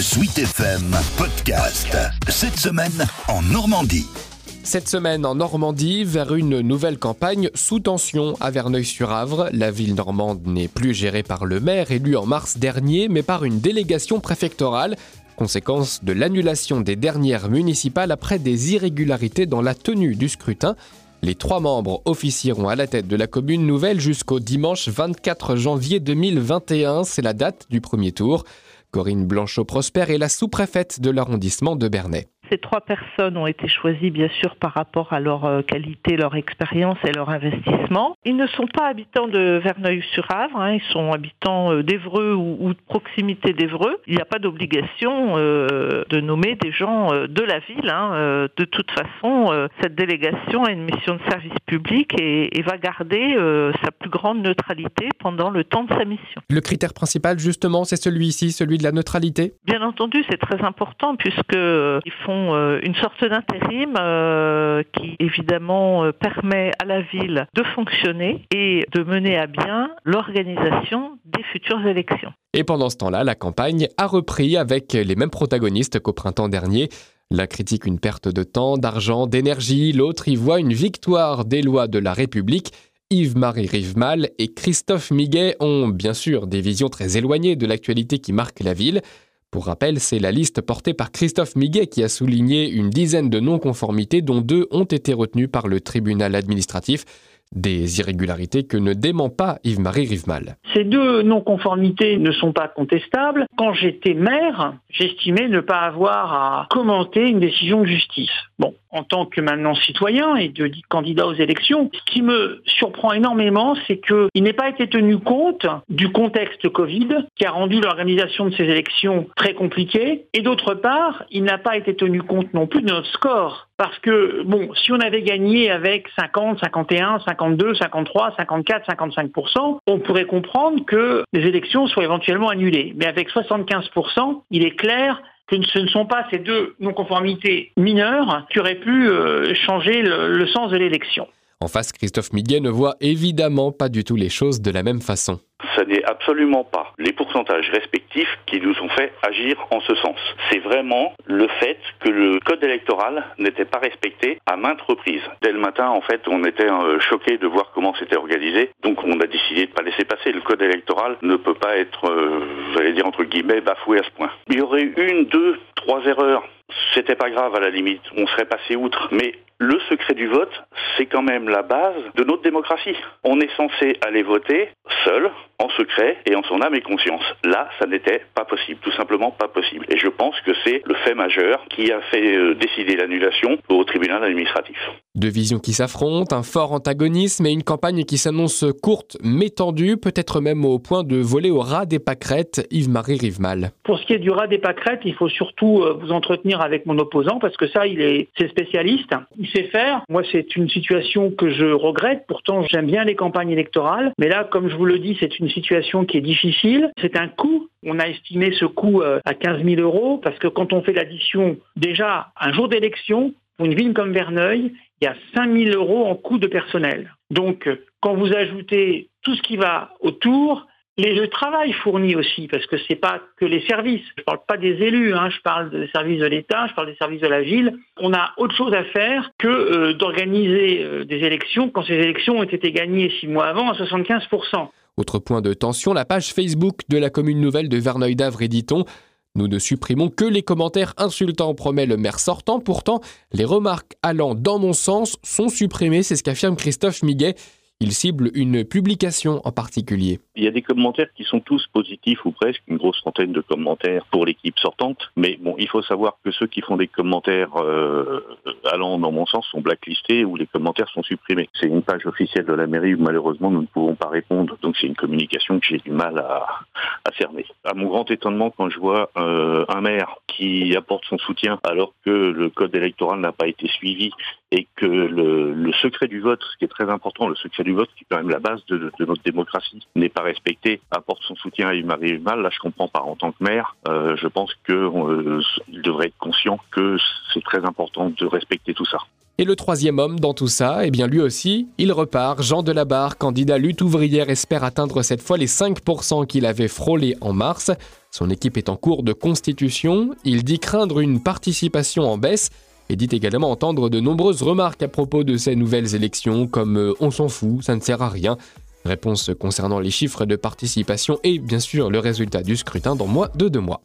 Sweet FM Podcast. Cette semaine en Normandie. Cette semaine en Normandie, vers une nouvelle campagne sous tension à Verneuil-sur-Avre. La ville normande n'est plus gérée par le maire élu en mars dernier, mais par une délégation préfectorale. Conséquence de l'annulation des dernières municipales après des irrégularités dans la tenue du scrutin. Les trois membres officieront à la tête de la commune nouvelle jusqu'au dimanche 24 janvier 2021. C'est la date du premier tour. Corinne Blanchot-Prosper est la sous-préfète de l'arrondissement de Bernay. Ces trois personnes ont été choisies bien sûr par rapport à leur euh, qualité, leur expérience et leur investissement. Ils ne sont pas habitants de Verneuil-sur-Avre, hein, ils sont habitants euh, d'Evreux ou, de proximité d'Evreux. Il n'y a pas d'obligation euh, de nommer des gens de la ville. Hein. De toute façon, cette délégation a une mission de service public et, et va garder sa plus grande neutralité pendant le temps de sa mission. Le critère principal justement, c'est celui-ci, celui de la neutralité? Bien entendu, c'est très important puisqu'ils font euh, une sorte d'intérim euh, qui évidemment euh, permet à la ville de fonctionner et de mener à bien l'organisation des futures élections. Et pendant ce temps-là, la campagne a repris avec les mêmes protagonistes qu'au printemps dernier. L'un critique une perte de temps, d'argent, d'énergie, l'autre y voit une victoire des lois de la République. Yves-Marie Rivemal et Christophe Miguet ont bien sûr des visions très éloignées de l'actualité qui marque la ville. Pour rappel, c'est la liste portée par Christophe Miguet qui a souligné une dizaine de non-conformités dont deux ont été retenues par le tribunal administratif. Des irrégularités que ne dément pas Yves-Marie Rivemal. Ces deux non-conformités ne sont pas contestables. Quand j'étais maire, j'estimais ne pas avoir à commenter une décision de justice. Bon, en tant que maintenant citoyen et de candidat aux élections, ce qui me surprend énormément, c'est qu'il n'ait pas été tenu compte du contexte Covid qui a rendu l'organisation de ces élections très compliquée. Et d'autre part, il n'a pas été tenu compte non plus de notre score. Parce que, bon, si on avait gagné avec 50, 51, 52, 53, 54, 55%, on pourrait comprendre que les élections soient éventuellement annulées. Mais avec 75%, il est clair que ce ne sont pas ces deux non-conformités mineures qui auraient pu euh, changer le, sens de l'élection. En face, Christophe Miguet ne voit évidemment pas du tout les choses de la même façon. Ce n'est absolument pas les pourcentages respectifs qui nous ont fait agir en ce sens. C'est vraiment le fait que le code électoral n'était pas respecté à maintes reprises. Dès le matin, en fait, on était euh, choqué de voir comment c'était organisé. Donc, on a décidé de ne pas laisser passer. Le code électoral ne peut pas être, euh, j'allais dire entre guillemets, bafoué à ce point. Il y aurait une, deux, trois erreurs c'était pas grave à la limite, on serait passé outre. Mais le secret du vote, c'est quand même la base de notre démocratie. On est censé aller voter seul, en secret et en son âme et conscience. Là, ça n'était pas possible, tout simplement pas possible. Et je pense que c'est le fait majeur qui a fait euh, décider l'annulation au tribunal administratif. Deux visions qui s'affrontent, un fort antagonisme et une campagne qui s'annonce courte mais tendue, peut-être même au point de voler au ras des pâquerettes. Yves-Marie Rivemal. Pour ce qui est du ras des pâquerettes, il faut surtout euh, vous entretenir avec mon opposant parce que ça, il est, c'est spécialiste, il sait faire. Moi, c'est une situation que je regrette. Pourtant, j'aime bien les campagnes électorales, mais là, comme je vous le dis, c'est une situation qui est difficile. C'est un coût. On a estimé ce coût euh, à 15 000 euros parce que quand on fait l'addition, déjà, un jour d'élection, pour une ville comme Verneuil, il y a 5 000 euros en coût de personnel. Donc, euh, quand vous ajoutez tout ce qui va autour, les, le travail fourni aussi, parce que c'est pas que les services. Je parle pas des élus, hein, je parle des services de l'État, je parle des services de la ville. On a autre chose à faire que euh, d'organiser euh, des élections quand ces élections ont été gagnées six mois avant à 75% Autre point de tension, la page Facebook de la commune nouvelle de Verneuil d'Avre, dit-on. Nous ne supprimons que les commentaires insultants, promet le maire sortant. Pourtant, les remarques allant dans mon sens sont supprimées, c'est ce qu'affirme Christophe Miguet. Il cible une publication en particulier. Il y a des commentaires qui sont tous positifs ou presque, une grosse centaine de commentaires pour l'équipe sortante. Mais bon, il faut savoir que ceux qui font des commentaires euh, allant dans mon sens sont blacklistés ou les commentaires sont supprimés. C'est une page officielle de la mairie où malheureusement nous ne pouvons pas répondre. Donc c'est une communication que j'ai du mal à, à, cerner. À mon grand étonnement, quand je vois euh, un maire qui apporte son soutien alors que le code électoral n'a pas été suivi et que le, le, secret du vote, ce qui est très important, le secret du vote, qui est quand même la base de, de notre démocratie, n'est pas respecté, apporte son soutien à Marie Mal. Là, je comprends pas. En tant que maire, euh, je pense qu'il euh, devrait être conscient que c'est très important de respecter tout ça. Et le troisième homme dans tout ça, eh bien lui aussi, il repart. Jean Delabarre, candidat lutte ouvrière, espère atteindre cette fois les 5% qu'il avait frôlés en mars. Son équipe est en cours de constitution. Il dit craindre une participation en baisse et dit également entendre de nombreuses remarques à propos de ces nouvelles élections, comme euh, on s'en fout, ça ne sert à rien. Réponse concernant les chiffres de participation et bien sûr le résultat du scrutin dans moins de deux mois.